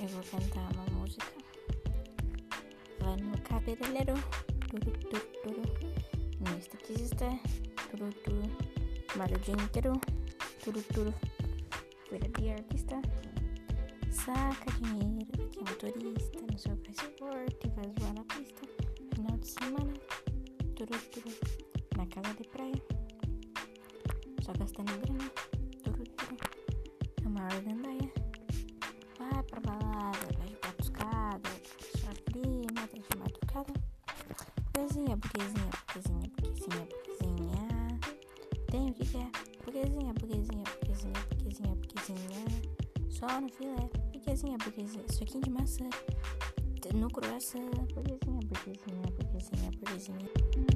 eu vou cantar uma música. Vai no cabeleireiro, turu, turu, turu. No esteticista, turu, turu. Malho o dia inteiro, turu, turu. Cuida de artista, saca dinheiro. aqui é motorista, no seu passaporte, vai zoar na pista. Final de semana, turu, turu. Na casa de praia, só gastando grana, turu, turu. Na é maior gandaia, vai pra balada. Burguesinha, burguesinha, burguesinha, burguesinha. Tem o que quer? Burguesinha, burguesinha, burguesinha, burguesinha, burguesinha. Só no filé. Burguesinha, burguesinha. Suquinho de maçã. No croissant. Burguesinha, burguesinha, burguesinha, burguesinha.